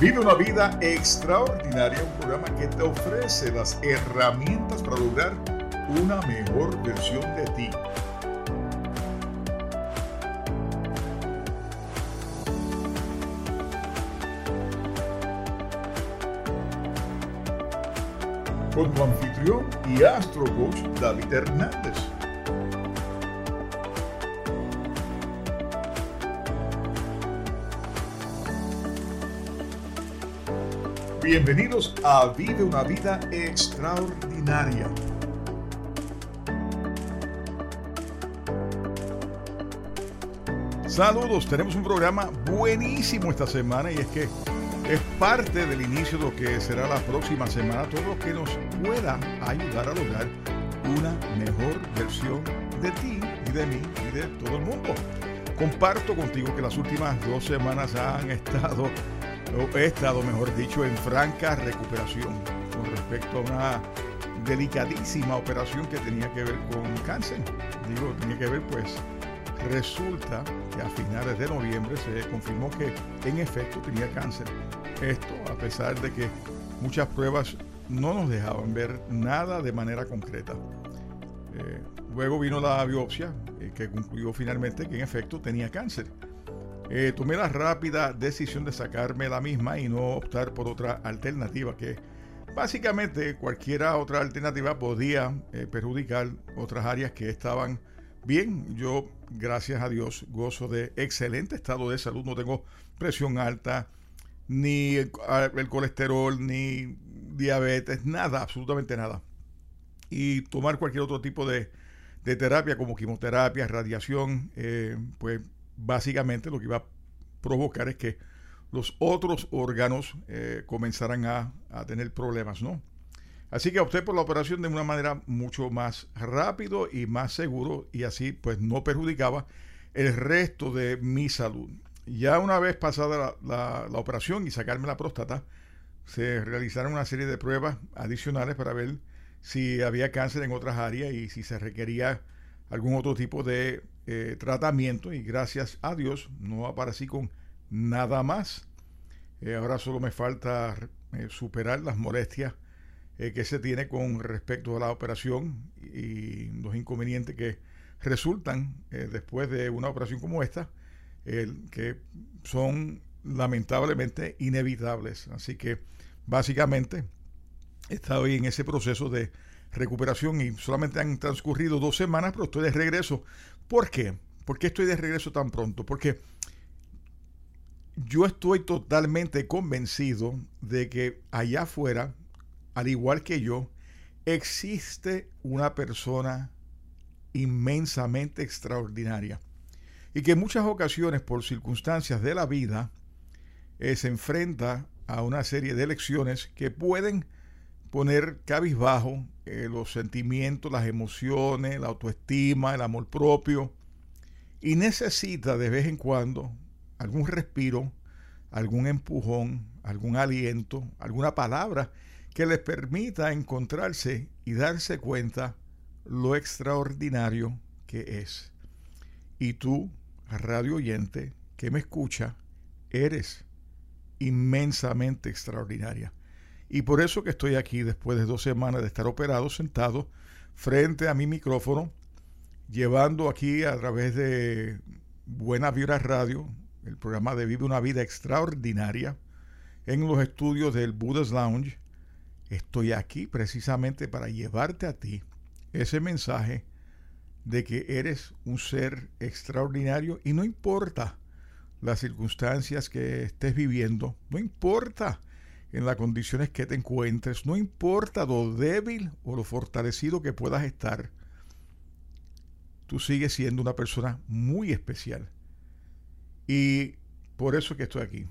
Vive una vida extraordinaria, un programa que te ofrece las herramientas para lograr una mejor versión de ti. Con tu anfitrión y astro coach David Hernández. Bienvenidos a Vive una vida extraordinaria. Saludos, tenemos un programa buenísimo esta semana y es que es parte del inicio de lo que será la próxima semana, todo lo que nos pueda ayudar a lograr una mejor versión de ti y de mí y de todo el mundo. Comparto contigo que las últimas dos semanas han estado he estado, mejor dicho, en franca recuperación con respecto a una delicadísima operación que tenía que ver con cáncer. Digo, tenía que ver, pues, resulta que a finales de noviembre se confirmó que en efecto tenía cáncer. Esto a pesar de que muchas pruebas no nos dejaban ver nada de manera concreta. Eh, luego vino la biopsia eh, que concluyó finalmente que en efecto tenía cáncer. Eh, tomé la rápida decisión de sacarme la misma y no optar por otra alternativa que básicamente cualquier otra alternativa podía eh, perjudicar otras áreas que estaban bien. Yo, gracias a Dios, gozo de excelente estado de salud, no tengo presión alta, ni el, colesterol, ni diabetes, nada, absolutamente nada. Y tomar cualquier otro tipo de, terapia como quimioterapia, radiación, eh, pues básicamente lo que iba a provocar es que los otros órganos eh, comenzaran a, tener problemas, ¿no? Así que opté por la operación de una manera mucho más rápido y más seguro y así pues no perjudicaba el resto de mi salud. Ya una vez pasada la, la operación y sacarme la próstata, se realizaron una serie de pruebas adicionales para ver si había cáncer en otras áreas y si se requería algún otro tipo de eh, tratamiento y gracias a Dios no aparecí con nada más. Eh, ahora solo me falta eh, superar las molestias que se tiene con respecto a la operación y los inconvenientes que resultan después de una operación como esta, que son lamentablemente inevitables. Así que básicamente estoy en ese proceso de recuperación y solamente han transcurrido dos semanas, pero estoy de regreso. ¿Por qué? ¿Por qué estoy de regreso tan pronto? Porque yo estoy totalmente convencido de que allá afuera, al igual que yo, existe una persona inmensamente extraordinaria y que en muchas ocasiones por circunstancias de la vida eh, se enfrenta a una serie de elecciones que pueden poner cabizbajo eh, los sentimientos, las emociones, la autoestima, el amor propio. Y necesita de vez en cuando algún respiro, algún empujón, algún aliento, alguna palabra que les permita encontrarse y darse cuenta lo extraordinario que es. Y tú, radio oyente, que me escucha, eres inmensamente extraordinaria. Y por eso que estoy aquí después de dos semanas de estar operado, sentado frente a mi micrófono, llevando aquí a través de Buena Vibra Radio, el programa de Vive una Vida Extraordinaria, en los estudios del Buddha's Lounge. Estoy aquí precisamente para llevarte a ti ese mensaje de que eres un ser extraordinario y no importa las circunstancias que estés viviendo, no importa en las condiciones que te encuentres, no importa lo débil o lo fortalecido que puedas estar, tú sigues siendo una persona muy especial. Y por eso que estoy aquí.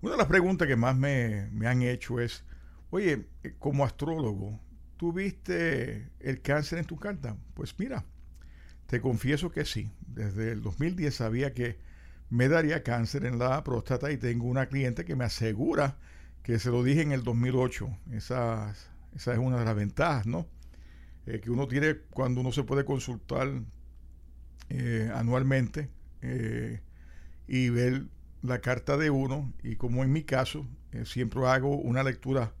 Una de las preguntas que más me, me han hecho es, oye, eh, como astrólogo, ¿tú viste el cáncer en tu carta? Pues mira, te confieso que sí. Desde el 2010 sabía que me daría cáncer en la próstata y tengo una cliente que me asegura que se lo dije en el 2008. Esa, esa es una de las ventajas, ¿no? Eh, que uno tiene cuando uno se puede consultar eh, anualmente eh, y ver la carta de uno y como en mi caso siempre hago una lectura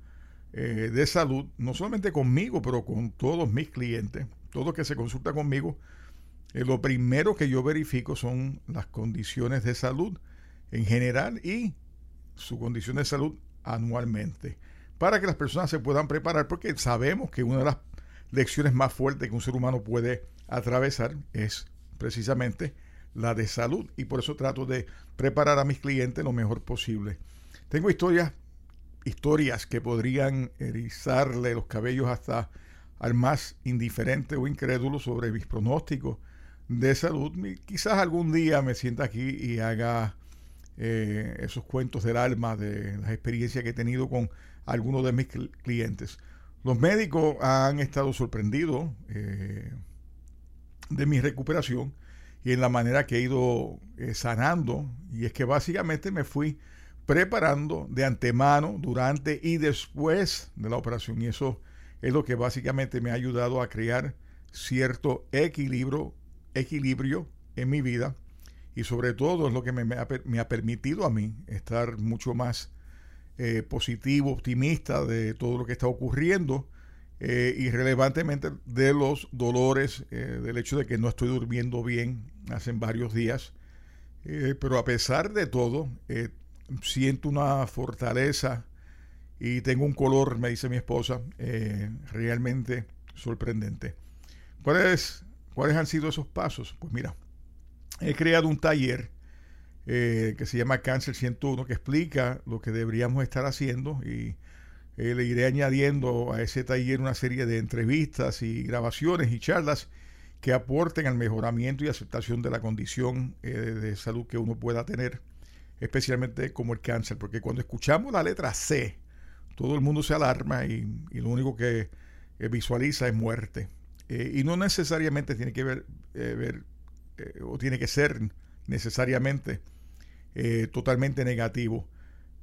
de salud, no solamente conmigo, pero con todos mis clientes, todos que se consulta conmigo, eh, lo primero que yo verifico son las condiciones de salud en general y su condición de salud anualmente, para que las personas se puedan preparar, porque sabemos que una de las lecciones más fuertes que un ser humano puede atravesar es precisamente la de salud y por eso trato de preparar a mis clientes lo mejor posible. Tengo historias, historias que podrían erizarle los cabellos hasta al más indiferente o incrédulo sobre mis pronósticos de salud. Quizás algún día me sienta aquí y haga eh, esos cuentos del alma de las experiencias que he tenido con algunos de mis clientes. Los médicos han estado sorprendidos eh, de mi recuperación y en la manera que he ido eh, sanando. Y es que básicamente me fui preparando de antemano, durante y después de la operación. Y eso es lo que básicamente me ha ayudado a crear cierto equilibrio, equilibrio en mi vida. Y sobre todo es lo que me, ha, permitido a mí estar mucho más eh, positivo, optimista de todo lo que está ocurriendo eh, y relevantemente de los dolores, eh, del hecho de que no estoy durmiendo bien hace varios días. Pero a pesar de todo, siento una fortaleza y tengo un color, me dice mi esposa, realmente sorprendente. ¿Cuáles, ¿Cuáles han sido esos pasos? Pues mira, he creado un taller que se llama Cáncer 101 que explica lo que deberíamos estar haciendo y eh, le iré añadiendo a ese taller una serie de entrevistas y grabaciones y charlas que aporten al mejoramiento y aceptación de la condición eh, de salud que uno pueda tener, especialmente como el cáncer, porque cuando escuchamos la letra C, todo el mundo se alarma y, lo único que eh, visualiza es muerte. Y no necesariamente tiene que ver, ver o tiene que ser necesariamente totalmente negativo.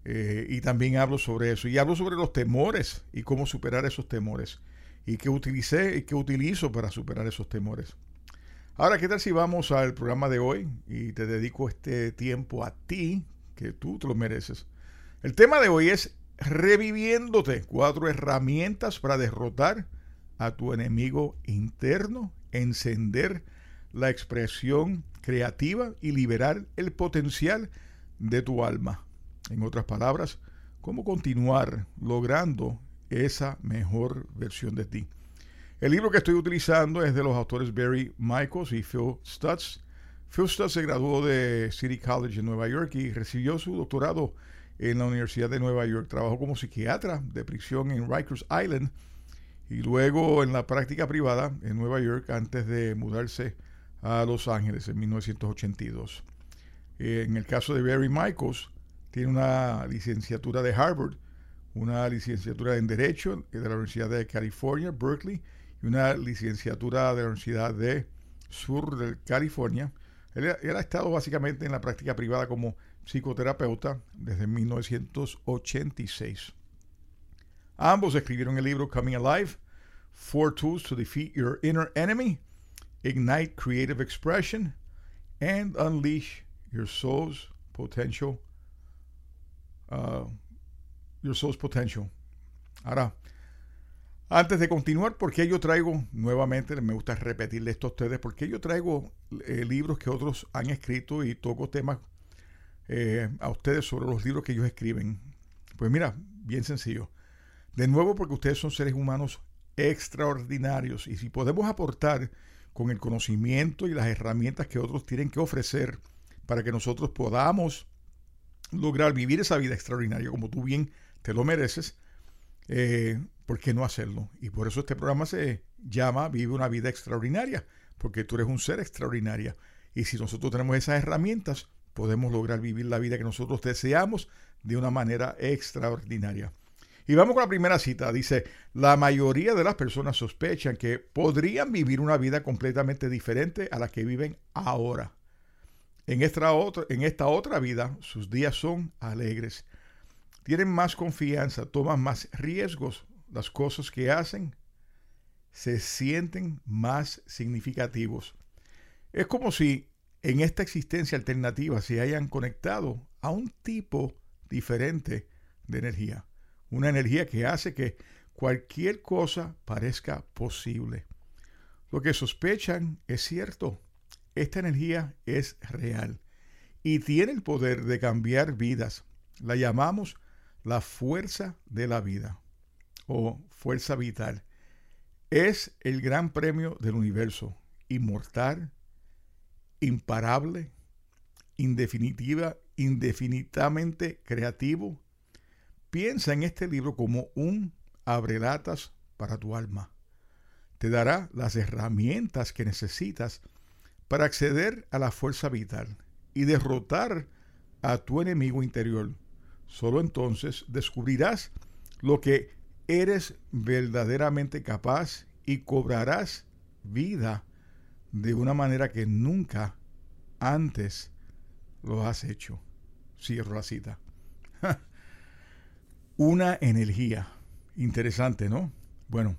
Eh, y también hablo sobre eso. Y hablo sobre los temores y cómo superar esos temores. Y qué utilicé y qué utilizo para superar esos temores. Ahora, ¿qué tal si vamos al programa de hoy y te dedico este tiempo a ti, que tú te lo mereces? El tema de hoy es reviviéndote. Cuatro herramientas para derrotar a tu enemigo interno, encender la expresión creativa y liberar el potencial de tu alma. En otras palabras, cómo continuar logrando esa mejor versión de ti. El libro que estoy utilizando es de los autores Barry Michaels y Phil Stutz. Phil Stutz se graduó de City College en Nueva York y recibió su doctorado en la Universidad de Nueva York. Trabajó como psiquiatra de prisión en Rikers Island y luego en la práctica privada en Nueva York antes de mudarse a Los Ángeles en 1982. En el caso de Barry Michaels, tiene una licenciatura de Harvard, una licenciatura en Derecho de la Universidad de California, Berkeley, y una licenciatura de la Universidad de Sur de California. Él, ha estado básicamente en la práctica privada como psicoterapeuta desde 1986. Ambos escribieron el libro Coming Alive, Four Tools to Defeat Your Inner Enemy, Ignite Creative Expression, and Unleash Your Soul's Potential Uh, your Soul's Potential. Ahora, antes de continuar, porque yo traigo, nuevamente, me gusta repetirle esto a ustedes, porque yo traigo eh, libros que otros han escrito y toco temas eh, a ustedes sobre los libros que ellos escriben. Pues mira, bien sencillo. De nuevo, porque ustedes son seres humanos extraordinarios y si podemos aportar con el conocimiento y las herramientas que otros tienen que ofrecer para que nosotros podamos lograr vivir esa vida extraordinaria como tú bien te lo mereces, eh, ¿por qué no hacerlo? Y por eso este programa se llama Vive una vida extraordinaria, porque tú eres un ser extraordinaria. Y si nosotros tenemos esas herramientas, podemos lograr vivir la vida que nosotros deseamos de una manera extraordinaria. Y vamos con la primera cita. Dice, la mayoría de las personas sospechan que podrían vivir una vida completamente diferente a la que viven ahora. En esta, otra, en esta otra vida sus días son alegres. Tienen más confianza, toman más riesgos. Las cosas que hacen se sienten más significativos. Es como si en esta existencia alternativa se hayan conectado a un tipo diferente de energía. Una energía que hace que cualquier cosa parezca posible. Lo que sospechan es cierto. Esta energía es real y tiene el poder de cambiar vidas. La llamamos la fuerza de la vida o fuerza vital. Es el gran premio del universo, inmortal, imparable, indefinitiva, indefinidamente creativo. Piensa en este libro como un abrelatas para tu alma. Te dará las herramientas que necesitas para acceder a la fuerza vital y derrotar a tu enemigo interior. Solo entonces descubrirás lo que eres verdaderamente capaz y cobrarás vida de una manera que nunca antes lo has hecho. Cierro la cita. una energía. Interesante, ¿no? Bueno,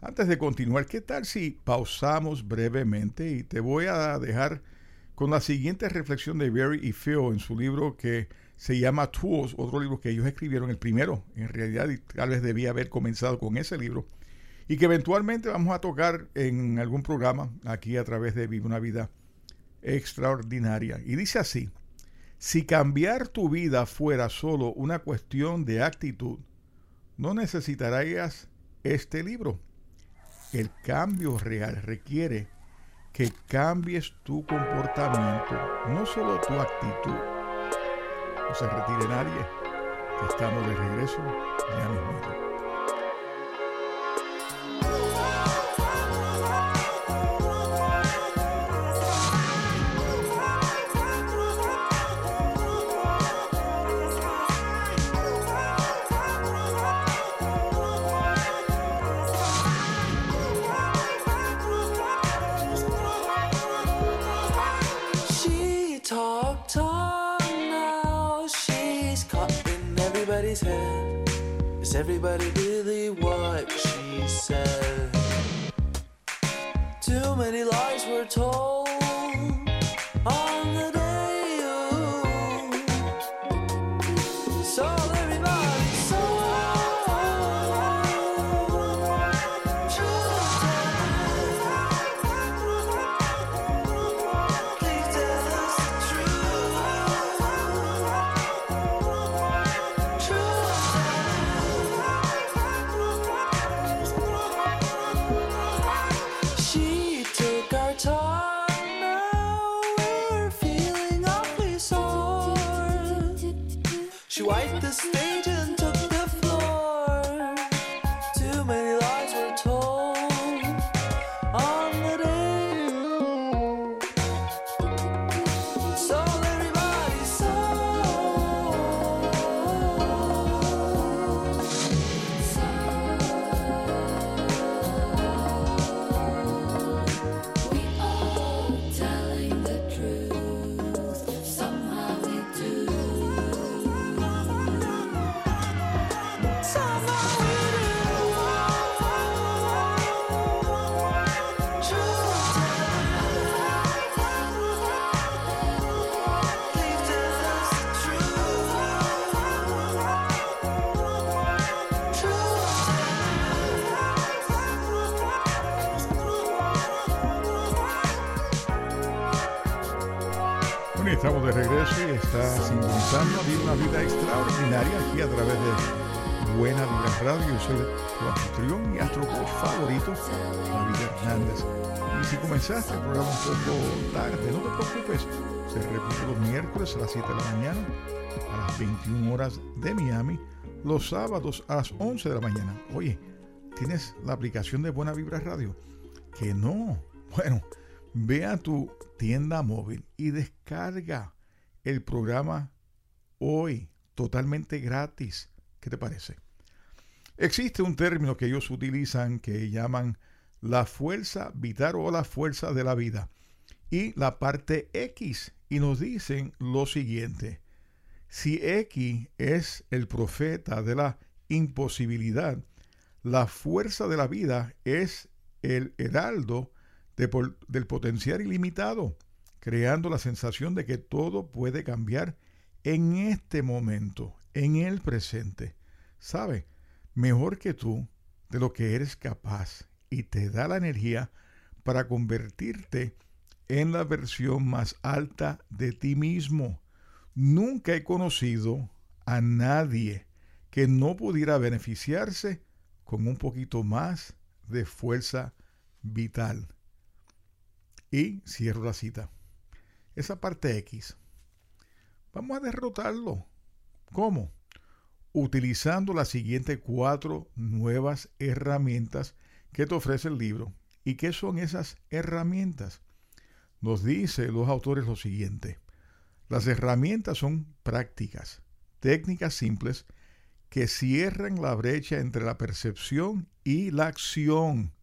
antes de continuar, ¿qué tal si pausamos brevemente y te voy a dejar con la siguiente reflexión de Barry y Phil en su libro que se llama Tools, otro libro que ellos escribieron, el primero en realidad, y tal vez debía haber comenzado con ese libro, y que eventualmente vamos a tocar en algún programa aquí a través de Vive una Vida Extraordinaria. Y dice así, si cambiar tu vida fuera solo una cuestión de actitud, no necesitarías este libro. El cambio real requiere que cambies tu comportamiento, no solo tu actitud. No se retire nadie, estamos de regreso ya mismo. Sintonizando a una vida extraordinaria aquí a través de Buena Vida Radio. Yo soy tu anfitrión y astrocoach favorito, David Hernández. Y si comenzaste el programa un poco tarde, no te preocupes, se repite los miércoles a las 7 de la mañana, a las 21 horas de Miami, los sábados a las 11 de la mañana. Oye, ¿tienes la aplicación de Buena Vibra Radio? Que no. Bueno, Ve a tu tienda móvil y descarga el programa hoy totalmente gratis. ¿Qué te parece? Existe un término que ellos utilizan que llaman la fuerza vital o la fuerza de la vida y la parte X y nos dicen lo siguiente. Si X es el profeta de la imposibilidad, la fuerza de la vida es el heraldo del potencial ilimitado, creando la sensación de que todo puede cambiar en este momento, en el presente, sabe mejor que tú de lo que eres capaz y te da la energía para convertirte en la versión más alta de ti mismo. Nunca he conocido a nadie que no pudiera beneficiarse con un poquito más de fuerza vital. Y cierro la cita. Esa parte X. Vamos a derrotarlo. ¿Cómo? Utilizando las siguientes cuatro nuevas herramientas que te ofrece el libro. ¿Y qué son esas herramientas? Nos dice los autores lo siguiente. Las herramientas son prácticas, técnicas simples que cierran la brecha entre la percepción y la acción.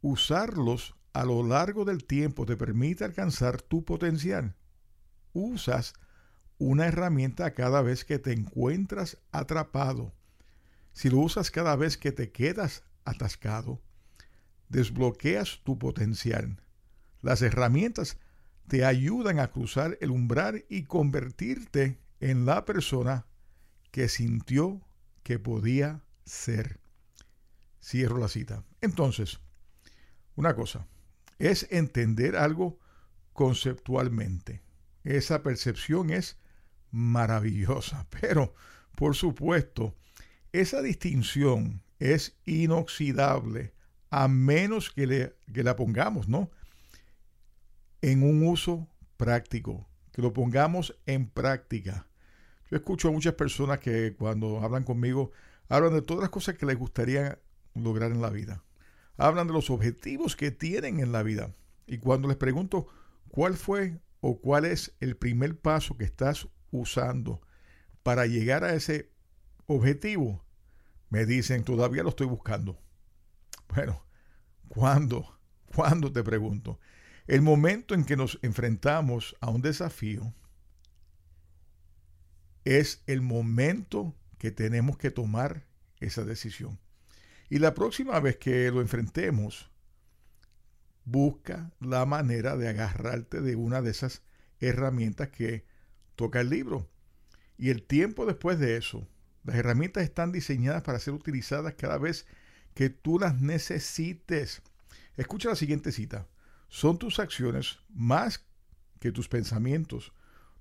Usarlos a lo largo del tiempo te permite alcanzar tu potencial. Usas una herramienta cada vez que te encuentras atrapado. Si lo usas cada vez que te quedas atascado, desbloqueas tu potencial. Las herramientas te ayudan a cruzar el umbral y convertirte en la persona que sintió que podía ser. Cierro la cita. Entonces, una cosa, es entender algo conceptualmente. Esa percepción es maravillosa, pero por supuesto, esa distinción es inoxidable a menos que, le, que la pongamos, ¿no? En un uso práctico, que lo pongamos en práctica. Yo escucho a muchas personas que cuando hablan conmigo hablan de todas las cosas que les gustaría lograr en la vida. Hablan de los objetivos que tienen en la vida. Y cuando les pregunto cuál fue o cuál es el primer paso que estás usando para llegar a ese objetivo, me dicen, todavía lo estoy buscando. Bueno, ¿Cuándo? ¿Cuándo te pregunto? El momento en que nos enfrentamos a un desafío es el momento que tenemos que tomar esa decisión. Y la próxima vez que lo enfrentemos, busca la manera de agarrarte de una de esas herramientas que toca el libro. Y el tiempo después de eso, las herramientas están diseñadas para ser utilizadas cada vez que tú las necesites. Escucha la siguiente cita. Son tus acciones más que tus pensamientos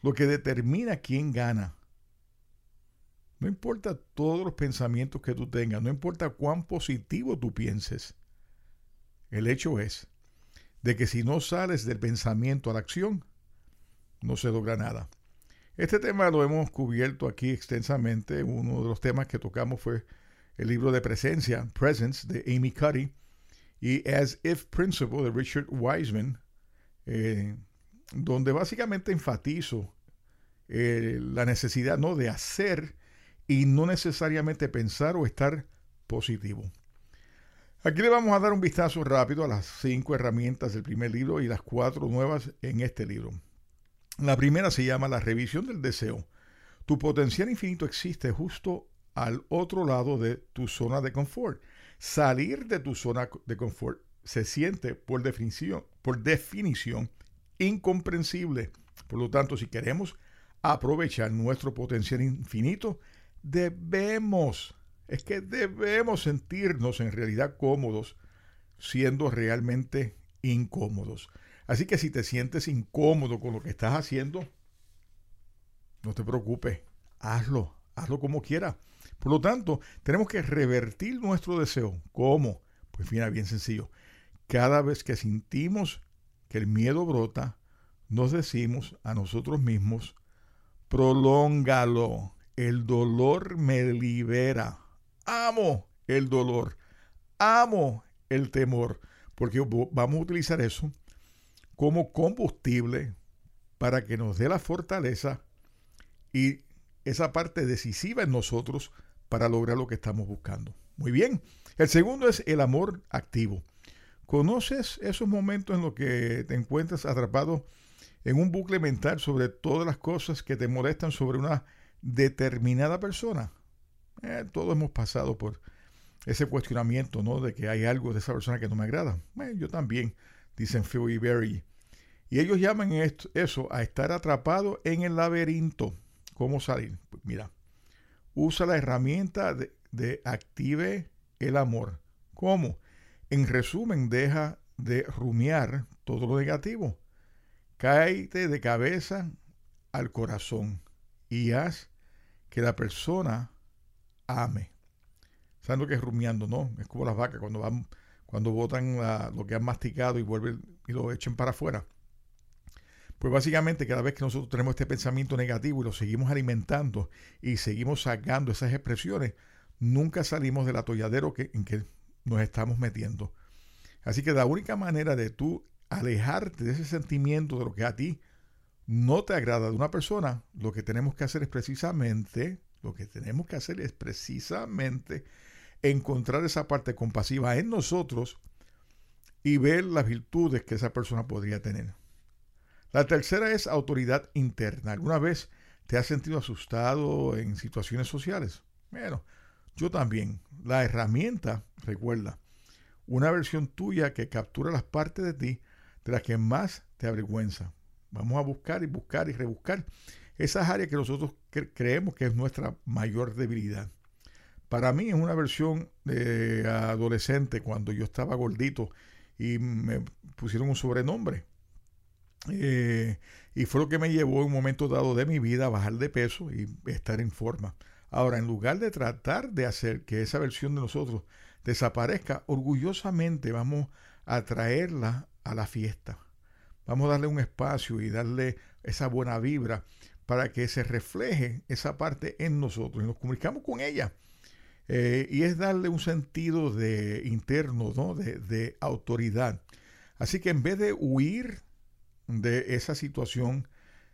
lo que determina quién gana. No importa todos los pensamientos que tú tengas, no importa cuán positivo tú pienses. El hecho es de que si no sales del pensamiento a la acción, no se logra nada. Este tema lo hemos cubierto aquí extensamente. Uno de los temas que tocamos fue el libro de presencia, Presence, de Amy Cuddy, y As If Principle de Richard Wiseman, eh, donde básicamente enfatizo eh, la necesidad ¿no? de hacer y no necesariamente pensar o estar positivo. Aquí le vamos a dar un vistazo rápido a las cinco herramientas del primer libro y las cuatro nuevas en este libro. La primera se llama la revisión del deseo. Tu potencial infinito existe justo al otro lado de tu zona de confort. Salir de tu zona de confort se siente por definición, por definición incomprensible. Por lo tanto, si queremos aprovechar nuestro potencial infinito, debemos, es que debemos sentirnos en realidad cómodos siendo realmente incómodos. Así que si te sientes incómodo con lo que estás haciendo, no te preocupes, hazlo, hazlo como quieras. Por lo tanto, tenemos que revertir nuestro deseo. ¿Cómo? Pues mira, bien sencillo. Cada vez que sentimos que el miedo brota, nos decimos a nosotros mismos, prolóngalo. El dolor me libera. Amo el dolor. Amo el temor. Porque vamos a utilizar eso como combustible para que nos dé la fortaleza y esa parte decisiva en nosotros para lograr lo que estamos buscando. Muy bien. El segundo es el amor activo. ¿Conoces esos momentos en los que te encuentras atrapado en un bucle mental sobre todas las cosas que te molestan sobre una determinada persona? Eh, todos hemos pasado por ese cuestionamiento, ¿no? De que hay algo de esa persona que no me agrada. Eh, yo también, dicen Phil y Barry. Y ellos llaman eso a estar atrapado en el laberinto. ¿Cómo salir? Pues mira, usa la herramienta de, de active el amor. ¿Cómo? En resumen, deja de rumiar todo lo negativo. Cáete de cabeza al corazón y haz que la persona ame. ¿Saben lo que es rumiando? No, es como las vacas cuando van, cuando botan lo que han masticado y vuelven y lo echen para afuera. Pues básicamente cada vez que nosotros tenemos este pensamiento negativo y lo seguimos alimentando y seguimos sacando esas expresiones, nunca salimos del atolladero que, en que nos estamos metiendo. Así que la única manera de tú alejarte de ese sentimiento de lo que a ti no te agrada de una persona, lo que tenemos que hacer es precisamente, lo que tenemos que hacer es precisamente encontrar esa parte compasiva en nosotros y ver las virtudes que esa persona podría tener. La tercera es autoridad interna. ¿Alguna vez te has sentido asustado en situaciones sociales? Bueno, yo también. La herramienta, recuerda, una versión tuya que captura las partes de ti de las que más te avergüenza. Vamos a buscar y buscar y rebuscar esas áreas que nosotros creemos que es nuestra mayor debilidad. Para mí es una versión de adolescente cuando yo estaba gordito y me pusieron un sobrenombre. Eh, y fue lo que me llevó en un momento dado de mi vida a bajar de peso y estar en forma. Ahora, en lugar de tratar de hacer que esa versión de nosotros desaparezca, orgullosamente vamos a traerla a la fiesta. Vamos a darle un espacio y darle esa buena vibra para que se refleje esa parte en nosotros y nos comunicamos con ella. Eh, y es darle un sentido de interno, ¿no? de, de autoridad. Así que en vez de huir de esa situación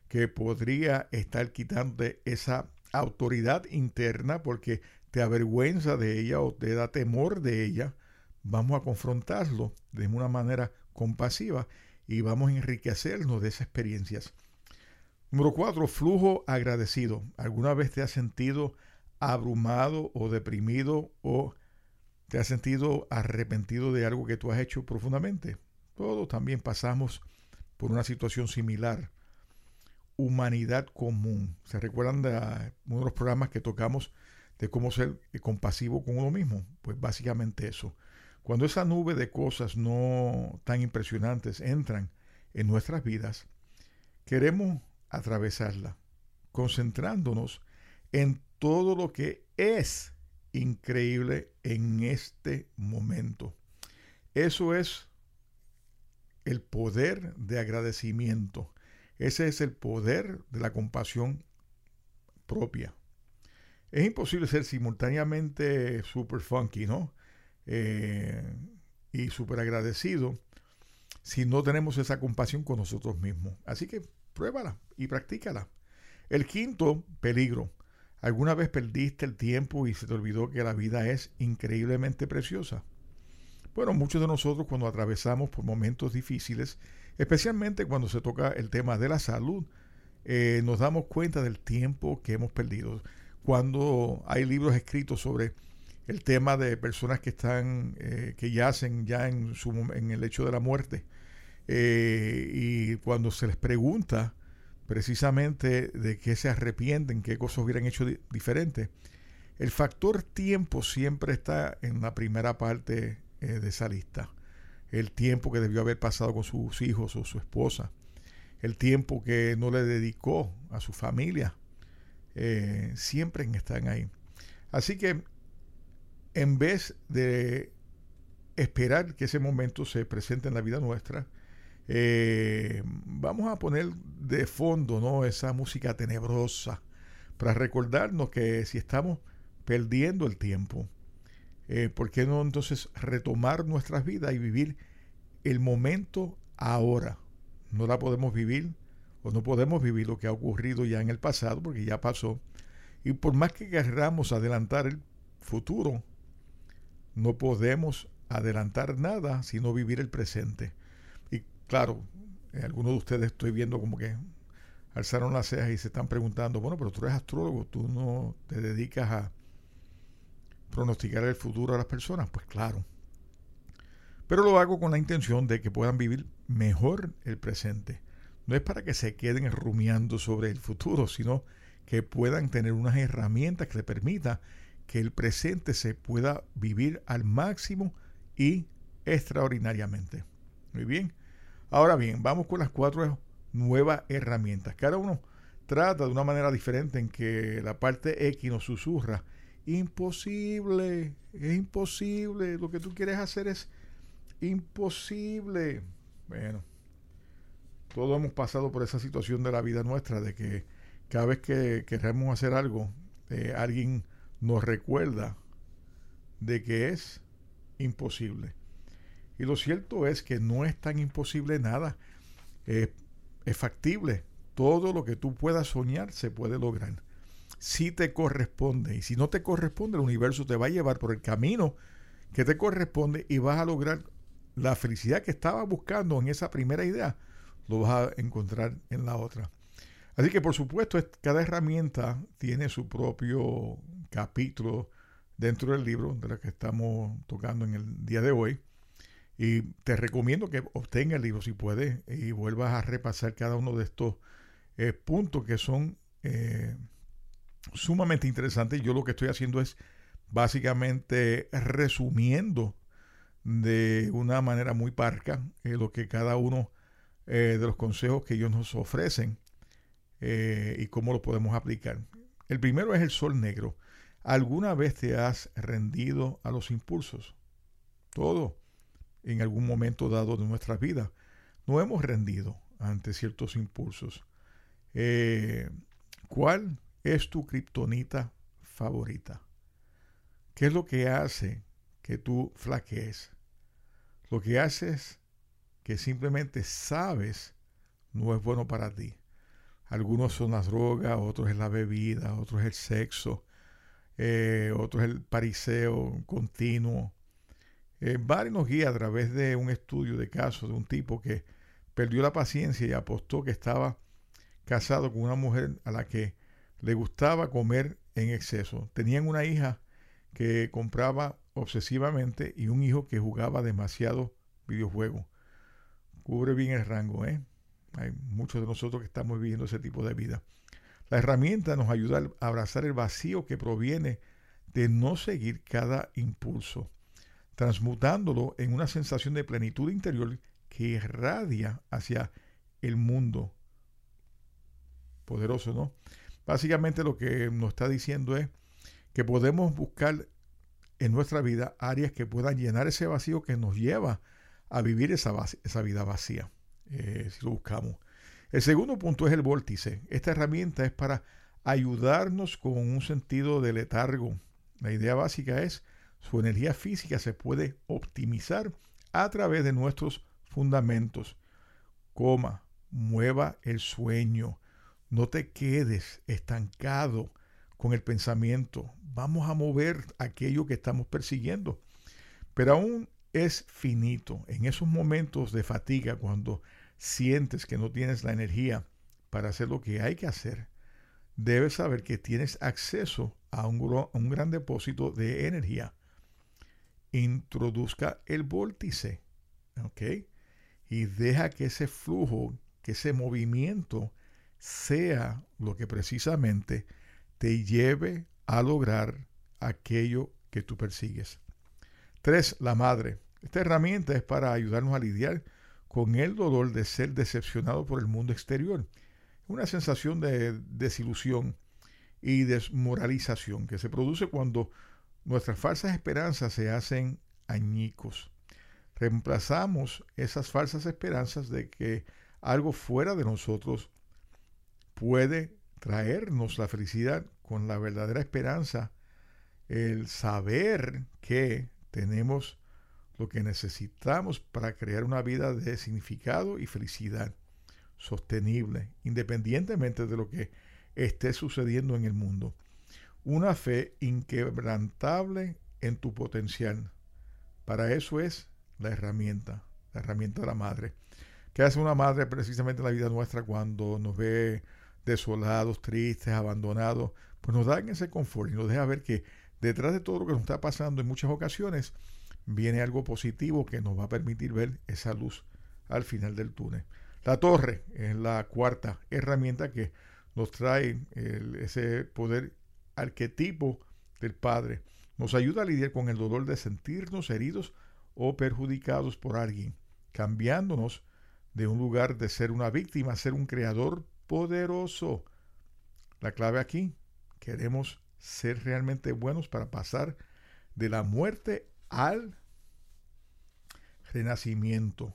que podría estar quitando esa autoridad interna porque te avergüenza de ella o te da temor de ella, vamos a confrontarlo de una manera compasiva y vamos a enriquecernos de esas experiencias. Número cuatro, flujo agradecido. ¿Alguna vez te has sentido abrumado o deprimido o te has sentido arrepentido de algo que tú has hecho profundamente? Todos también pasamos por una situación similar. Humanidad común. ¿Se recuerdan de uno de los programas que tocamos de cómo ser compasivo con uno mismo? Pues básicamente eso. Cuando esa nube de cosas no tan impresionantes entran en nuestras vidas, queremos atravesarla, concentrándonos en todo lo que es increíble en este momento. Eso es el poder de agradecimiento. Ese es el poder de la compasión propia. Es imposible ser simultáneamente super funky, ¿no? Eh, y súper agradecido si no tenemos esa compasión con nosotros mismos. Así que pruébala y practícala. El quinto peligro. ¿Alguna vez perdiste el tiempo y se te olvidó que la vida es increíblemente preciosa? Bueno, muchos de nosotros cuando atravesamos por momentos difíciles, especialmente cuando se toca el tema de la salud, eh, nos damos cuenta del tiempo que hemos perdido. Cuando hay libros escritos sobre el tema de personas que están, eh, que yacen ya en, su, en el hecho de la muerte. Eh, y cuando se les pregunta precisamente de qué se arrepienten, qué cosas hubieran hecho diferente, el factor tiempo siempre está en la primera parte eh, de esa lista. El tiempo que debió haber pasado con sus hijos o su esposa. El tiempo que no le dedicó a su familia. siempre están ahí. Así que en vez de esperar que ese momento se presente en la vida nuestra, eh, vamos a poner de fondo ¿no? esa música tenebrosa para recordarnos que si estamos perdiendo el tiempo, eh, ¿por qué no entonces retomar nuestras vidas y vivir el momento ahora? No la podemos vivir o no podemos vivir lo que ha ocurrido ya en el pasado porque ya pasó. Y por más que querramos adelantar el futuro, no podemos adelantar nada, sino vivir el presente. Claro, algunos de ustedes estoy viendo como que alzaron las cejas y se están preguntando, bueno, pero tú eres astrólogo, tú no te dedicas a pronosticar el futuro a las personas. Pues claro. Pero lo hago con la intención de que puedan vivir mejor el presente. no es para que se queden rumiando sobre el futuro, sino que puedan tener unas herramientas que le permitan que el presente se pueda vivir al máximo y extraordinariamente. Muy bien. Ahora bien, vamos con las cuatro nuevas herramientas. Cada uno trata de una manera diferente en que la parte X nos susurra. Imposible, es imposible. Lo que tú quieres hacer es imposible. Bueno, todos hemos pasado por esa situación de la vida nuestra, de que cada vez que queremos hacer algo, eh, alguien nos recuerda de que es imposible. Y lo cierto es que no es tan imposible nada. es factible. Todo lo que tú puedas soñar se puede lograr. Si te corresponde. Y si no te corresponde, el universo te va a llevar por el camino que te corresponde y vas a lograr la felicidad que estabas buscando en esa primera idea. Lo vas a encontrar en la otra. Así que por supuesto, cada herramienta tiene su propio capítulo dentro del libro de la que estamos tocando en el día de hoy. Y te recomiendo que obtenga el libro si puedes y vuelvas a repasar cada uno de estos eh, puntos que son eh, sumamente interesantes. Yo lo que estoy haciendo es básicamente resumiendo de una manera muy parca eh, lo que cada uno de los consejos que ellos nos ofrecen y cómo lo podemos aplicar. El primero es el sol negro. ¿Alguna vez te has rendido a los impulsos? Todo en algún momento dado de nuestra vida. No hemos rendido ante ciertos impulsos. Eh, ¿Cuál es tu kriptonita favorita? ¿Qué es lo que hace que tú flaquees? Lo que hace es que simplemente sabes no es bueno para ti. Algunos son las drogas, otros es la bebida, otros es el sexo, eh, otros es el pariseo continuo, eh, nos guía a través de un estudio de casos de un tipo que perdió la paciencia y apostó que estaba casado con una mujer a la que le gustaba comer en exceso. Tenían una hija que compraba obsesivamente y un hijo que jugaba demasiado videojuegos. Cubre bien el rango, ¿eh? Hay muchos de nosotros que estamos viviendo ese tipo de vida. La herramienta nos ayuda a abrazar el vacío que proviene de no seguir cada impulso transmutándolo en una sensación de plenitud interior que irradia hacia el mundo. Poderoso, ¿no? Básicamente lo que nos está diciendo es que podemos buscar en nuestra vida áreas que puedan llenar ese vacío que nos lleva a vivir esa, vida vacía, eh, si lo buscamos. El segundo punto es el vórtice. Esta herramienta es para ayudarnos con un sentido de letargo. La idea básica es su energía física se puede optimizar a través de nuestros fundamentos. Coma, mueva el sueño. No te quedes estancado con el pensamiento. Vamos a mover aquello que estamos persiguiendo. Pero aún es finito. En esos momentos de fatiga, cuando sientes que no tienes la energía para hacer lo que hay que hacer, debes saber que tienes acceso a un, un gran depósito de energía introduzca el vórtice, ¿ok? Y deja que ese flujo, que ese movimiento sea lo que precisamente te lleve a lograr aquello que tú persigues. Tres, la madre. Esta herramienta es para ayudarnos a lidiar con el dolor de ser decepcionado por el mundo exterior. Una sensación de desilusión y desmoralización que se produce cuando Nuestras falsas esperanzas se hacen añicos. Reemplazamos esas falsas esperanzas de que algo fuera de nosotros puede traernos la felicidad con la verdadera esperanza, el saber que tenemos lo que necesitamos para crear una vida de significado y felicidad sostenible, independientemente de lo que esté sucediendo en el mundo una fe inquebrantable en tu potencial. Para eso es la herramienta, la herramienta de la madre. ¿Qué hace una madre precisamente en la vida nuestra cuando nos ve desolados, tristes, abandonados? Pues nos da ese confort y nos deja ver que detrás de todo lo que nos está pasando en muchas ocasiones viene algo positivo que nos va a permitir ver esa luz al final del túnel. La torre es la cuarta herramienta que nos trae ese poder arquetipo del Padre. Nos ayuda a lidiar con el dolor de sentirnos heridos o perjudicados por alguien, cambiándonos de un lugar de ser una víctima a ser un creador poderoso. La clave aquí, queremos ser realmente buenos para pasar de la muerte al renacimiento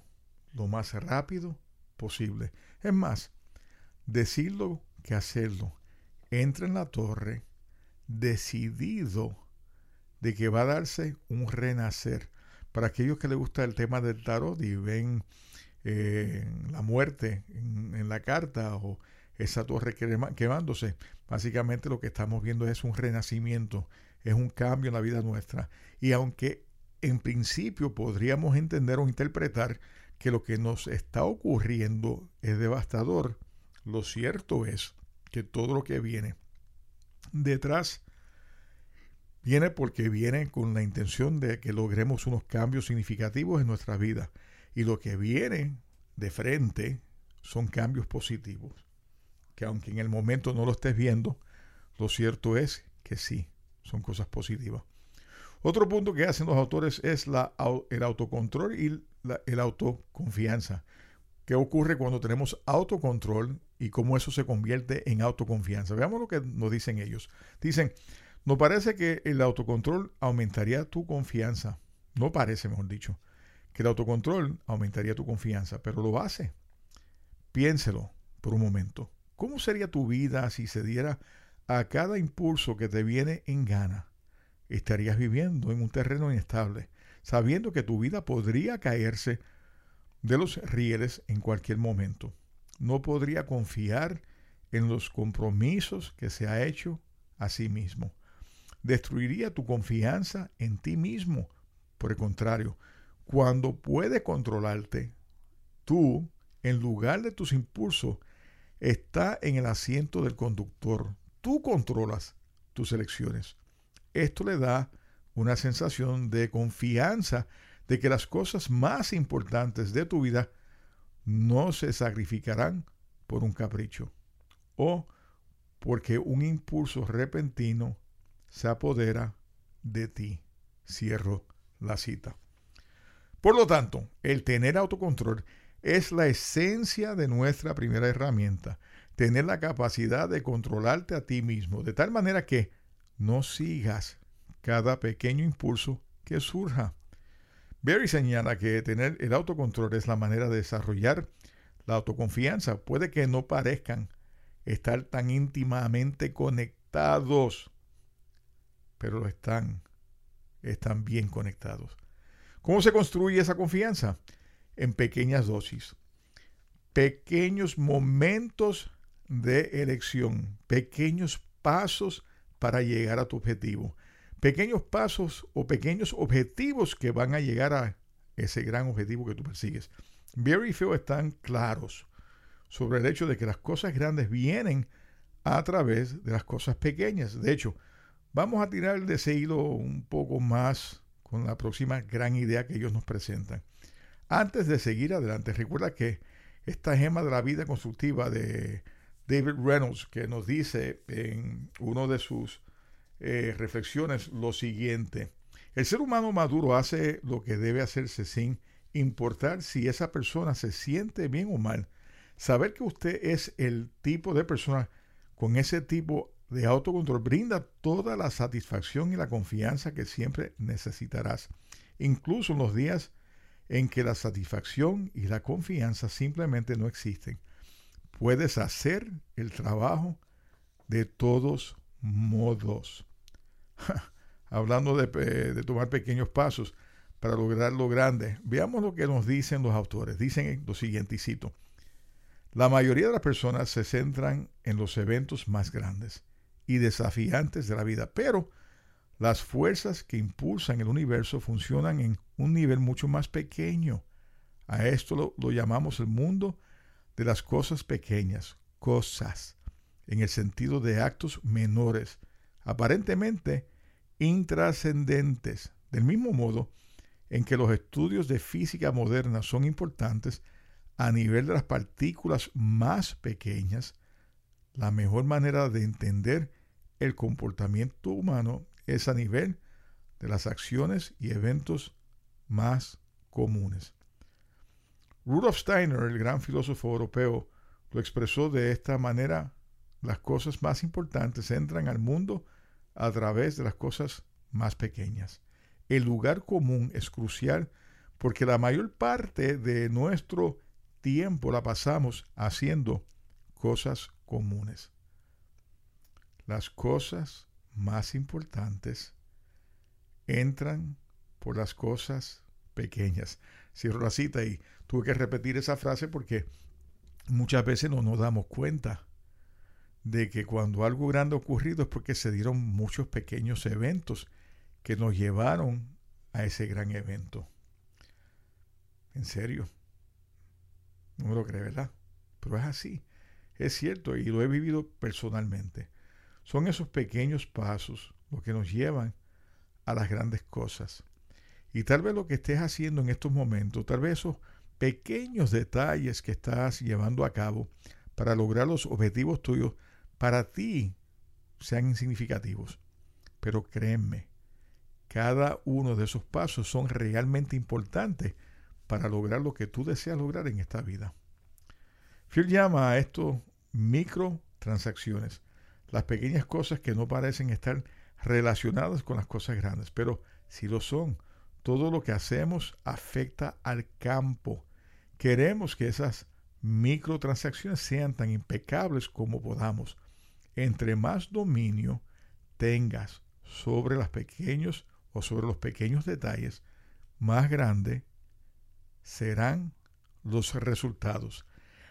lo más rápido posible. Es más, decirlo que hacerlo. Entra en la torre decidido de que va a darse un renacer. Para aquellos que les gusta el tema del tarot y ven eh, la muerte en, la carta o esa torre quemándose, básicamente lo que estamos viendo es un renacimiento, es un cambio en la vida nuestra. Y aunque en principio podríamos entender o interpretar que lo que nos está ocurriendo es devastador, lo cierto es que todo lo que viene detrás viene porque viene con la intención de que logremos unos cambios significativos en nuestra vida. Y lo que viene de frente son cambios positivos. Que aunque en el momento no lo estés viendo, lo cierto es que sí, son cosas positivas. Otro punto que hacen los autores es el autocontrol y la el autoconfianza. ¿Qué ocurre cuando tenemos autocontrol y cómo eso se convierte en autoconfianza? Veamos lo que nos dicen ellos. Dicen, no parece que el autocontrol aumentaría tu confianza. No parece, mejor dicho, que el autocontrol aumentaría tu confianza, pero lo hace. Piénselo por un momento. ¿Cómo sería tu vida si se diera a cada impulso que te viene en gana? estarías viviendo en un terreno inestable, sabiendo que tu vida podría caerse de los rieles en cualquier momento. No podría confiar en los compromisos que se ha hecho a sí mismo. Destruiría tu confianza en ti mismo. Por el contrario, cuando puede controlarte, tú, en lugar de tus impulsos, está en el asiento del conductor. Tú controlas tus elecciones. Esto le da una sensación de confianza de que las cosas más importantes de tu vida no se sacrificarán por un capricho o porque un impulso repentino se apodera de ti. Cierro la cita. Por lo tanto, el tener autocontrol es la esencia de nuestra primera herramienta. Tener la capacidad de controlarte a ti mismo, de tal manera que no sigas cada pequeño impulso que surja. Berry señala que tener el autocontrol es la manera de desarrollar la autoconfianza. Puede que no parezcan estar tan íntimamente conectados, pero lo están. Están bien conectados. ¿Cómo se construye esa confianza? En pequeñas dosis. Pequeños momentos de elección, pequeños pasos para llegar a tu objetivo. Pequeños pasos o pequeños objetivos que van a llegar a ese gran objetivo que tú persigues. Very few están claros sobre el hecho de que las cosas grandes vienen a través de las cosas pequeñas. De hecho, vamos a tirar de ese hilo un poco más con la próxima gran idea que ellos nos presentan. Antes de seguir adelante, recuerda que esta gema de la vida constructiva de David Reynolds, que nos dice en uno de sus eh, reflexiones lo siguiente. El ser humano maduro hace lo que debe hacerse sin importar si esa persona se siente bien o mal. Saber que usted es el tipo de persona con ese tipo de autocontrol brinda toda la satisfacción y la confianza que siempre necesitarás, incluso en los días en que la satisfacción y la confianza simplemente no existen puedes hacer el trabajo de todos modos. Hablando de, tomar pequeños pasos para lograr lo grande, veamos lo que nos dicen los autores. Dicen lo siguiente, y cito, la mayoría de las personas se centran en los eventos más grandes y desafiantes de la vida, pero las fuerzas que impulsan el universo funcionan en un nivel mucho más pequeño. A esto lo llamamos el mundo de las cosas pequeñas, cosas, en el sentido de actos menores, aparentemente intrascendentes, del mismo modo en que los estudios de física moderna son importantes, a nivel de las partículas más pequeñas, la mejor manera de entender el comportamiento humano es a nivel de las acciones y eventos más comunes. Rudolf Steiner, el gran filósofo europeo, lo expresó de esta manera, las cosas más importantes entran al mundo a través de las cosas más pequeñas. El lugar común es crucial porque la mayor parte de nuestro tiempo la pasamos haciendo cosas comunes. Las cosas más importantes entran por las cosas pequeñas. Cierro la cita y tuve que repetir esa frase porque muchas veces no nos damos cuenta de que cuando algo grande ha ocurrido es porque se dieron muchos pequeños eventos que nos llevaron a ese gran evento. En serio. No me lo cree, ¿verdad? Pero es así. Es cierto y lo he vivido personalmente. Son esos pequeños pasos los que nos llevan a las grandes cosas. Y tal vez lo que estés haciendo en estos momentos, tal vez esos pequeños detalles que estás llevando a cabo para lograr los objetivos tuyos, para ti sean insignificativos. Pero créeme, cada uno de esos pasos son realmente importantes para lograr lo que tú deseas lograr en esta vida. Phil llama a esto microtransacciones, las pequeñas cosas que no parecen estar relacionadas con las cosas grandes, pero si lo son. Todo lo que hacemos afecta al campo. Queremos que esas microtransacciones sean tan impecables como podamos. Entre más dominio tengas sobre los pequeños o sobre los pequeños detalles, más grande serán los resultados.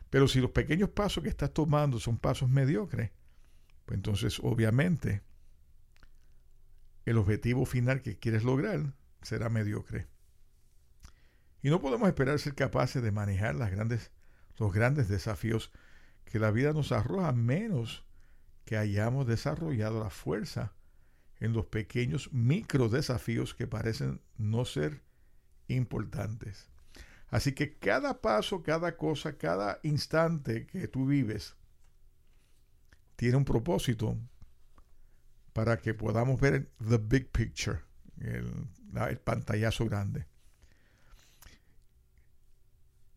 Pero si los pequeños pasos que estás tomando son pasos mediocres, pues entonces obviamente el objetivo final que quieres lograr será mediocre. Y no podemos esperar ser capaces de manejar los grandes desafíos que la vida nos arroja, menos que hayamos desarrollado la fuerza en los pequeños micro desafíos que parecen no ser importantes. Así que cada paso, cada cosa, cada instante que tú vives tiene un propósito para que podamos ver the big picture, el, pantallazo grande.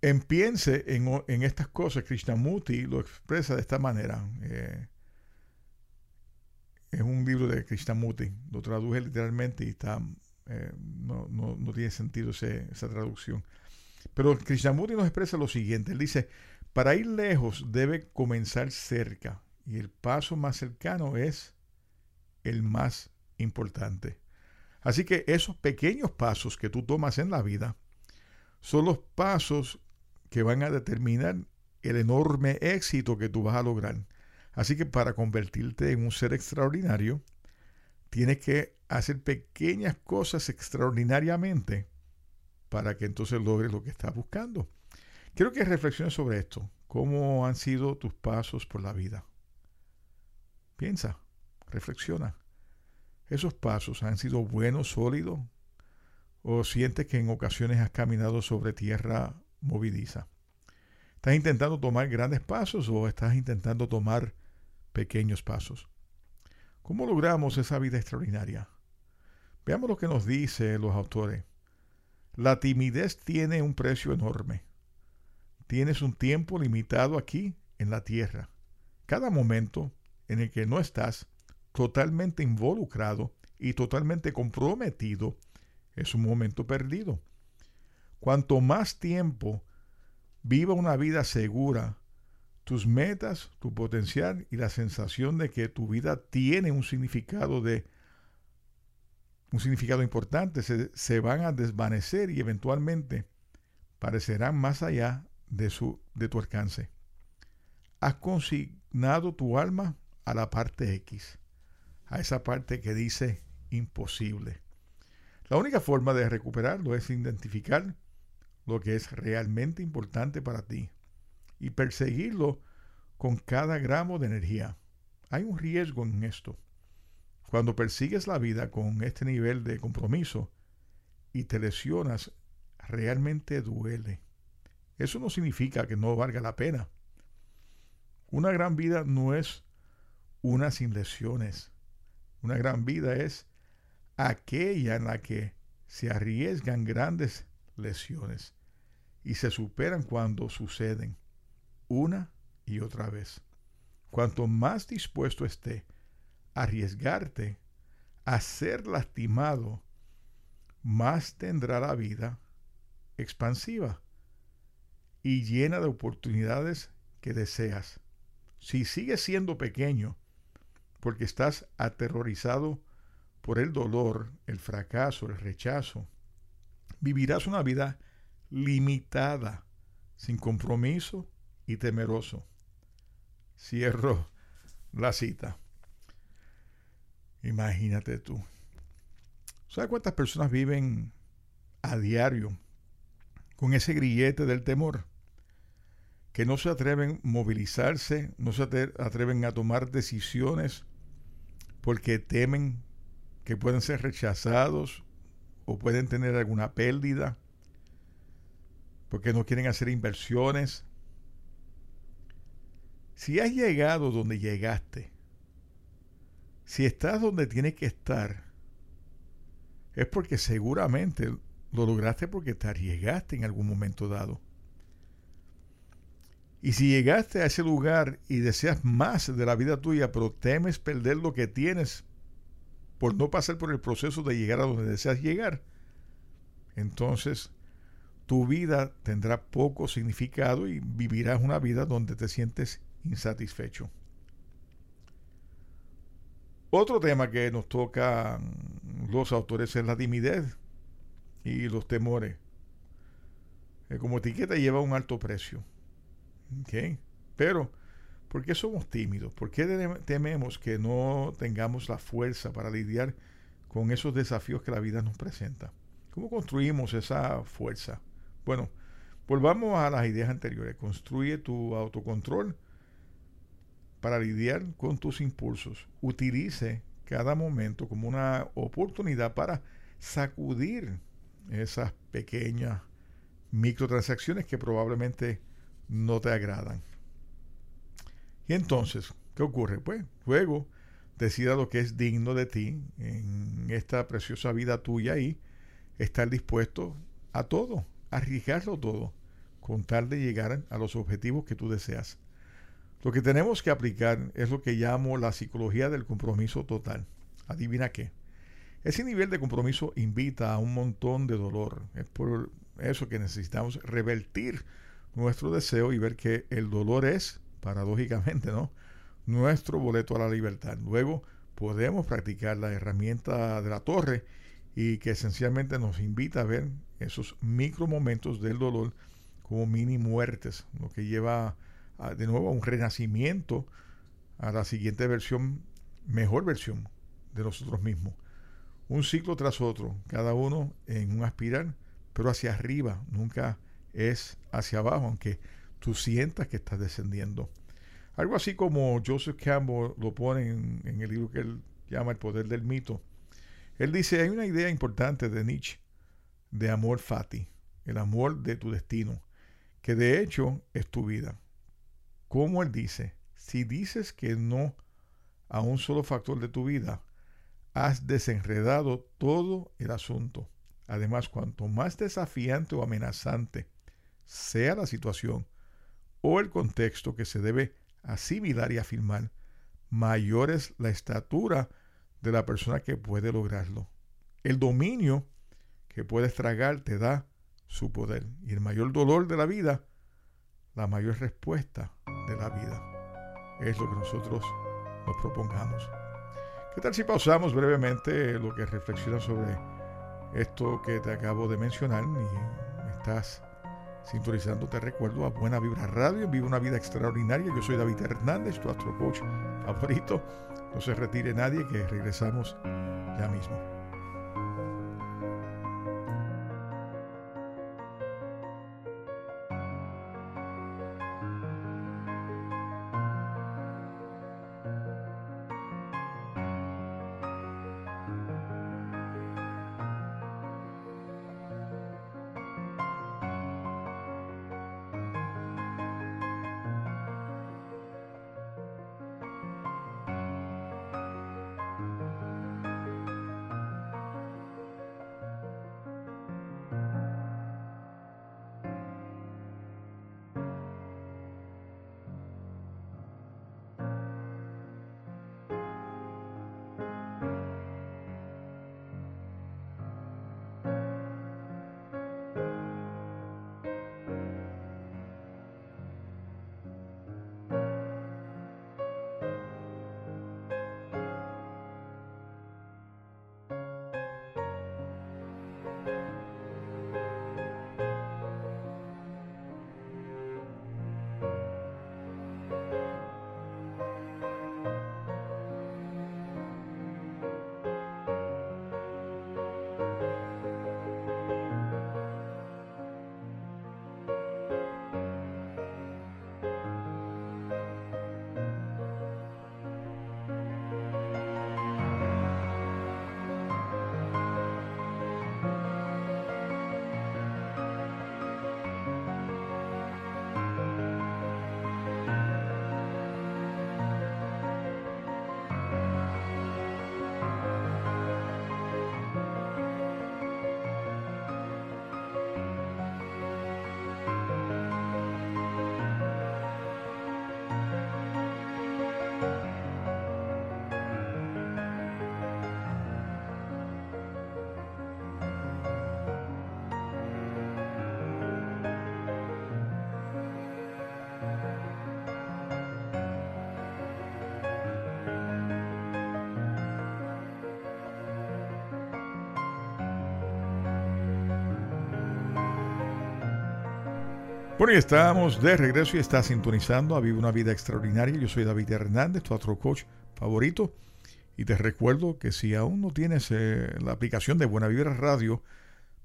En piense en, estas cosas, Krishnamurti lo expresa de esta manera. Eh, es un libro de Krishnamurti, lo traduje literalmente y está, eh, no, tiene sentido esa traducción. Pero Krishnamurti nos expresa lo siguiente, él dice, para ir lejos debe comenzar cerca y el paso más cercano es el más importante. Así que esos pequeños pasos que tú tomas en la vida son los pasos que van a determinar el enorme éxito que tú vas a lograr. Así que para convertirte en un ser extraordinario, tienes que hacer pequeñas cosas extraordinariamente para que entonces logres lo que estás buscando. Quiero que reflexiones sobre esto. ¿Cómo han sido tus pasos por la vida? Piensa, reflexiona. ¿Esos pasos han sido buenos, sólidos? ¿O sientes que en ocasiones has caminado sobre tierra movidiza? ¿Estás intentando tomar grandes pasos o estás intentando tomar pequeños pasos? ¿Cómo logramos esa vida extraordinaria? Veamos lo que nos dicen los autores. La timidez tiene un precio enorme. Tienes un tiempo limitado aquí en la tierra. Cada momento en el que no estás totalmente involucrado y totalmente comprometido es un momento perdido. Cuanto más tiempo viva una vida segura, tus metas, tu potencial y la sensación de que tu vida tiene un significado de un significado importante se, van a desvanecer y eventualmente parecerán más allá de, su, de tu alcance. Has consignado tu alma a la parte X, a esa parte que dice imposible. La única forma de recuperarlo es identificar lo que es realmente importante para ti y perseguirlo con cada gramo de energía. Hay un riesgo en esto. Cuando persigues la vida con este nivel de compromiso y te lesionas, realmente duele. eso no significa que no valga la pena. Una gran vida no es una sin lesiones. Una gran vida es aquella en la que se arriesgan grandes lesiones y se superan cuando suceden una y otra vez. Cuanto más dispuesto esté a arriesgarte a ser lastimado, más tendrá la vida expansiva y llena de oportunidades que deseas. Si sigues siendo pequeño porque estás aterrorizado por el dolor, el fracaso, el rechazo, vivirás una vida limitada, sin compromiso y temeroso. Cierro la cita. Imagínate tú. ¿Sabes cuántas personas viven a diario con ese grillete del temor? Que no se atreven a movilizarse, no se atreven a tomar decisiones porque temen que pueden ser rechazados o pueden tener alguna pérdida, porque no quieren hacer inversiones. Si has llegado donde llegaste, si estás donde tienes que estar, es porque seguramente lo lograste porque te arriesgaste en algún momento dado. Y si llegaste a ese lugar y deseas más de la vida tuya, pero temes perder lo que tienes por no pasar por el proceso de llegar a donde deseas llegar, entonces tu vida tendrá poco significado y vivirás una vida donde te sientes insatisfecho. Otro tema que nos toca los autores es la timidez y los temores. Como etiqueta lleva un alto precio. Pero, ¿por qué somos tímidos? ¿Por qué tememos que no tengamos la fuerza para lidiar con esos desafíos que la vida nos presenta? ¿Cómo construimos esa fuerza? Bueno, volvamos a las ideas anteriores. Construye tu autocontrol para lidiar con tus impulsos. Utilice cada momento como una oportunidad para sacudir esas pequeñas microtransacciones que probablemente no te agradan. Y entonces, ¿qué ocurre? Pues luego decida lo que es digno de ti en esta preciosa vida tuya y estar dispuesto a todo, arriesgarlo todo, con tal de llegar a los objetivos que tú deseas. Lo que tenemos que aplicar es lo que llamo la psicología del compromiso total. Adivina qué. Ese nivel de compromiso invita a un montón de dolor. Es por eso que necesitamos revertir nuestro deseo y ver que el dolor es, paradójicamente, ¿no? Nuestro boleto a la libertad. Luego podemos practicar la herramienta de la torre y que esencialmente nos invita a ver esos micro momentos del dolor como mini muertes, lo que lleva de nuevo a un renacimiento, a la siguiente versión, mejor versión de nosotros mismos. Un ciclo tras otro, cada uno en un aspirar, pero hacia arriba, nunca es hacia abajo, aunque tú sientas que estás descendiendo. Algo así como Joseph Campbell lo pone en, en el libro que él llama El poder del mito. Él dice, hay una idea importante de Nietzsche, de amor fati, el amor de tu destino, que de hecho es tu vida. Como él dice, si dices que no a un solo factor de tu vida, has desenredado todo el asunto. Además, cuanto más desafiante o amenazante sea la situación o el contexto que se debe asimilar y afirmar, mayor es la estatura de la persona que puede lograrlo. El dominio que puedes tragar te da su poder. Y el mayor dolor de la vida, la mayor respuesta de la vida. Es lo que nosotros nos propongamos. ¿Qué tal si pausamos brevemente lo que reflexiona sobre esto que te acabo de mencionar y estás sintonizando, te recuerdo a Buena Vibra Radio, Vive una vida extraordinaria. Yo soy David Hernández, tu astro coach favorito. No se retire nadie, que regresamos ya mismo. Bueno, y estamos de regreso y está sintonizando a Vive una Vida Extraordinaria. Yo soy David Hernández, tu otro coach favorito. Y te recuerdo que si aún no tienes eh, la aplicación de Buena Vibra Radio,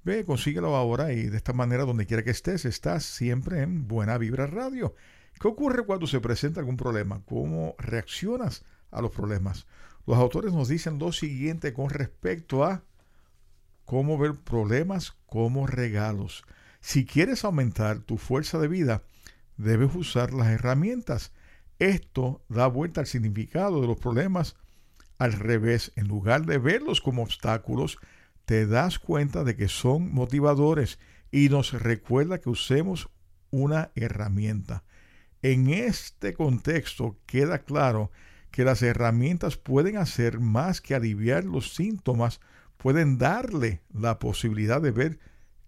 ve, consíguelo ahora y de esta manera, donde quiera que estés, estás siempre en Buena Vibra Radio. ¿Qué ocurre cuando se presenta algún problema? ¿Cómo reaccionas a los problemas? Los autores nos dicen lo siguiente con respecto a cómo ver problemas como regalos. Si quieres aumentar tu fuerza de vida, debes usar las herramientas. Esto da vuelta al significado de los problemas al revés. En lugar de verlos como obstáculos, te das cuenta de que son motivadores y nos recuerda que usemos una herramienta. En este contexto queda claro que las herramientas pueden hacer más que aliviar los síntomas, pueden darle la posibilidad de ver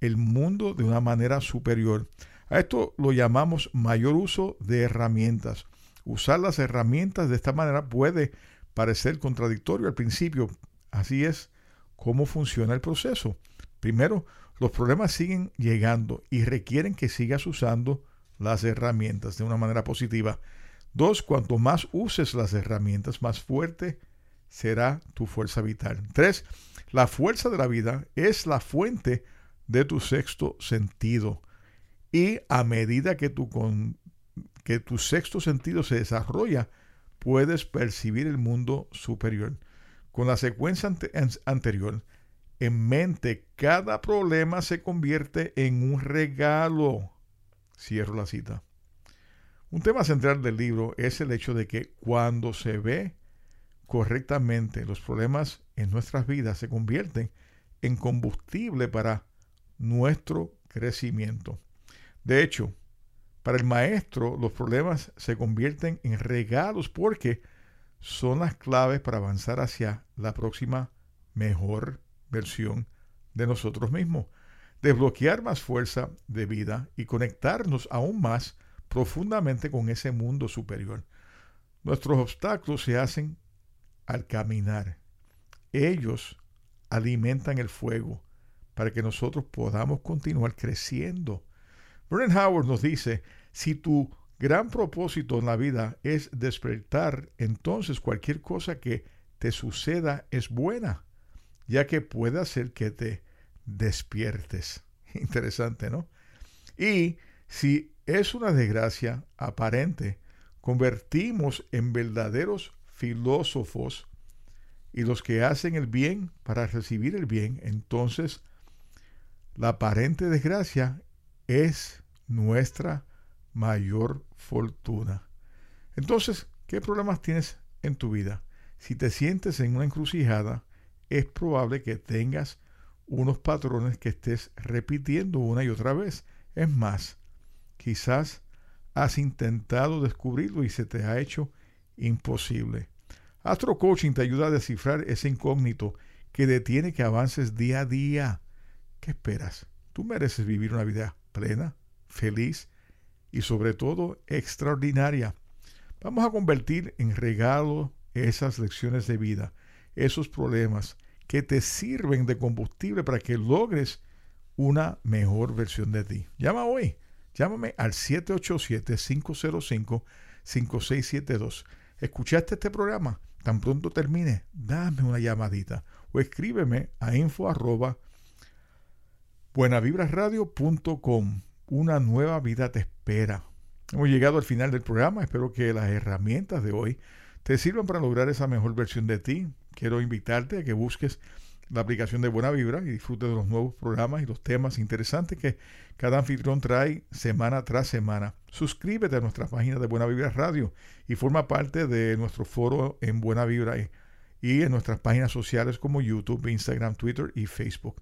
el mundo de una manera superior. A esto lo llamamos mayor uso de herramientas. Usar las herramientas de esta manera puede parecer contradictorio al principio. Así es cómo funciona el proceso. Primero, los problemas siguen llegando y requieren que sigas usando las herramientas de una manera positiva. Dos, cuanto más uses las herramientas, más fuerte será tu fuerza vital. Tres, la fuerza de la vida es la fuente de tu sexto sentido. Y a medida que tu, con, que tu sexto sentido se desarrolla, puedes percibir el mundo superior. Con la secuencia anterior en mente, cada problema se convierte en un regalo. Cierro la cita. Un tema central del libro es el hecho de que cuando se ve correctamente, los problemas en nuestras vidas se convierten en combustible para nuestro crecimiento. De hecho, para el maestro los problemas se convierten en regalos porque son las claves para avanzar hacia la próxima mejor versión de nosotros mismos. Desbloquear más fuerza de vida y conectarnos aún más profundamente con ese mundo superior. Nuestros obstáculos se hacen al caminar. Ellos alimentan el fuego para que nosotros podamos continuar creciendo. Brennan Howard nos dice, si tu gran propósito en la vida es despertar, entonces cualquier cosa que te suceda es buena, ya que puede hacer que te despiertes. Interesante, ¿no? Y si es una desgracia aparente, convertimos en verdaderos filósofos y los que hacen el bien para recibir el bien, entonces la aparente desgracia es nuestra mayor fortuna. Entonces, ¿qué problemas tienes en tu vida? Si te sientes en una encrucijada, es probable que tengas unos patrones que estés repitiendo una y otra vez. Es más, quizás has intentado descubrirlo y se te ha hecho imposible. Astro Coaching te ayuda a descifrar ese incógnito que detiene que avances día a día. ¿Qué esperas? Tú mereces vivir una vida plena, feliz y sobre todo extraordinaria. Vamos a convertir en regalo esas lecciones de vida, esos problemas que te sirven de combustible para que logres una mejor versión de ti. Llama hoy. Llámame al 787-505-5672. ¿Escuchaste este programa? Tan pronto termine, dame una llamadita o escríbeme a info buenavibrasradio.com. Una nueva vida te espera. Hemos llegado al final del programa. Espero que las herramientas de hoy te sirvan para lograr esa mejor versión de ti. Quiero invitarte a que busques la aplicación de Buena Vibra y disfrutes de los nuevos programas y los temas interesantes que cada anfitrión trae semana tras semana. Suscríbete a nuestra página de Buena Vibra Radio y forma parte de nuestro foro en Buena Vibra y en nuestras páginas sociales como YouTube, Instagram, Twitter y Facebook.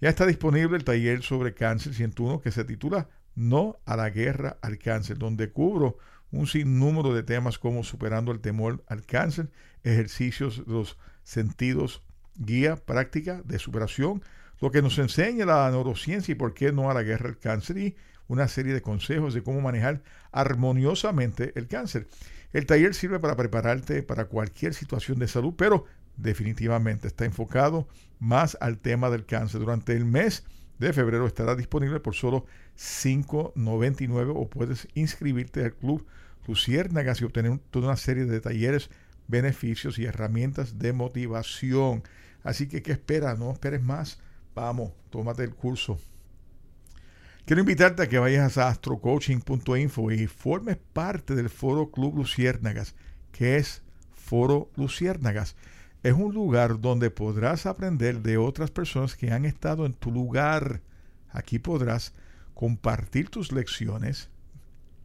Ya está disponible el taller sobre cáncer 101 que se titula No a la guerra al cáncer, donde cubro un sinnúmero de temas como superando el temor al cáncer, ejercicios de los sentidos, guía práctica de superación, lo que nos enseña la neurociencia y por qué no a la guerra al cáncer y una serie de consejos de cómo manejar armoniosamente el cáncer. El taller sirve para prepararte para cualquier situación de salud, pero definitivamente está enfocado más al tema del cáncer. Durante el mes de febrero estará disponible por solo $5.99 o puedes inscribirte al Club Luciérnagas y obtener toda una serie de talleres, beneficios y herramientas de motivación. Así que, ¿qué esperas? No esperes más. Vamos, tómate el curso. Quiero invitarte a que vayas a astrocoaching.info y formes parte del Foro Club Luciérnagas, que es Foro Luciérnagas. Es un lugar donde podrás aprender de otras personas que han estado en tu lugar. Aquí podrás compartir tus lecciones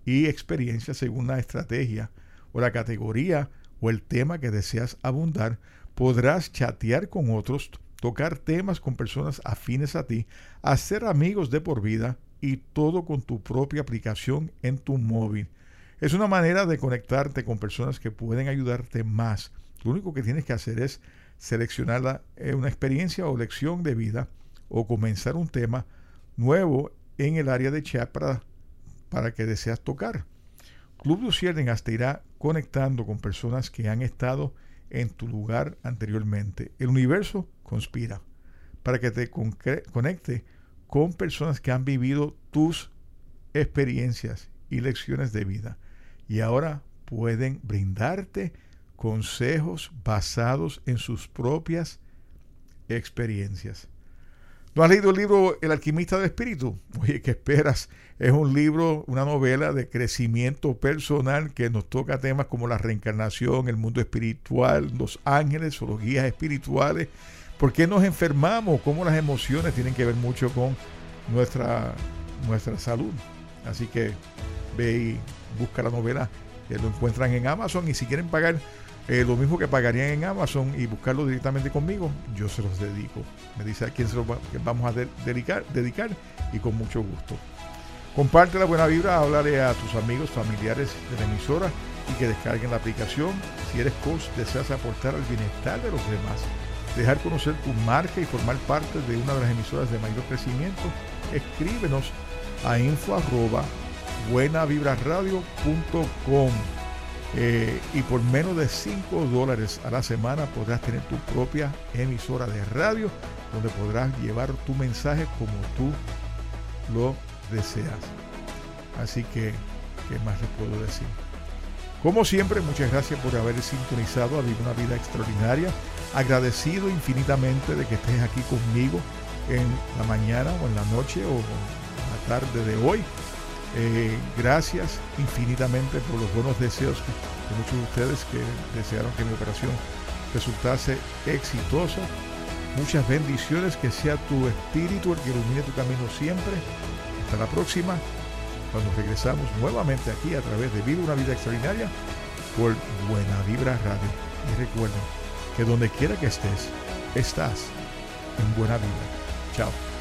y experiencias según la estrategia o la categoría o el tema que deseas abundar. Podrás chatear con otros, tocar temas con personas afines a ti, hacer amigos de por vida y todo con tu propia aplicación en tu móvil. Es una manera de conectarte con personas que pueden ayudarte más lo único que tienes que hacer es seleccionar eh, una experiencia o lección de vida o comenzar un tema nuevo en el área de chat para, que deseas tocar. Club Luciérnagas te irá conectando con personas que han estado en tu lugar anteriormente. El universo conspira para que te conecte con personas que han vivido tus experiencias y lecciones de vida y ahora pueden brindarte consejos basados en sus propias experiencias. ¿No has leído el libro El alquimista del espíritu? Oye, ¿qué esperas? Es un libro, una novela de crecimiento personal que nos toca temas como la reencarnación, el mundo espiritual, los ángeles o los guías espirituales. ¿Por qué nos enfermamos? ¿Cómo las emociones tienen que ver mucho con nuestra, nuestra salud? Así que ve y busca la novela, que lo encuentran en Amazon y si quieren pagar eh, lo mismo que pagarían en Amazon y buscarlo directamente conmigo, yo se los dedico. Me dice a quién se los vamos a dedicar, dedicar y con mucho gusto. Comparte la buena vibra, háblale a tus amigos, familiares de la emisora y que descarguen la aplicación. Si eres coach, deseas aportar al bienestar de los demás, dejar conocer tu marca y formar parte de una de las emisoras de mayor crecimiento, escríbenos a info arroba buenavibraradio.com. Eh, y por menos de 5 dólares a la semana podrás tener tu propia emisora de radio donde podrás llevar tu mensaje como tú lo deseas. Así que, ¿qué más les puedo decir? Como siempre, muchas gracias por haber sintonizado a Vivir una Vida Extraordinaria. Agradecido infinitamente de que estés aquí conmigo en la mañana o en la noche o en la tarde de hoy. Eh, gracias infinitamente por los buenos deseos de muchos de ustedes que desearon que mi operación resultase exitosa. Muchas bendiciones, que sea tu espíritu el que ilumine tu camino siempre. Hasta la próxima, cuando regresamos nuevamente aquí a través de Viva una Vida Extraordinaria por Buena Vibra Radio. Y recuerden que donde quiera que estés, estás en Buena Vibra. Chao.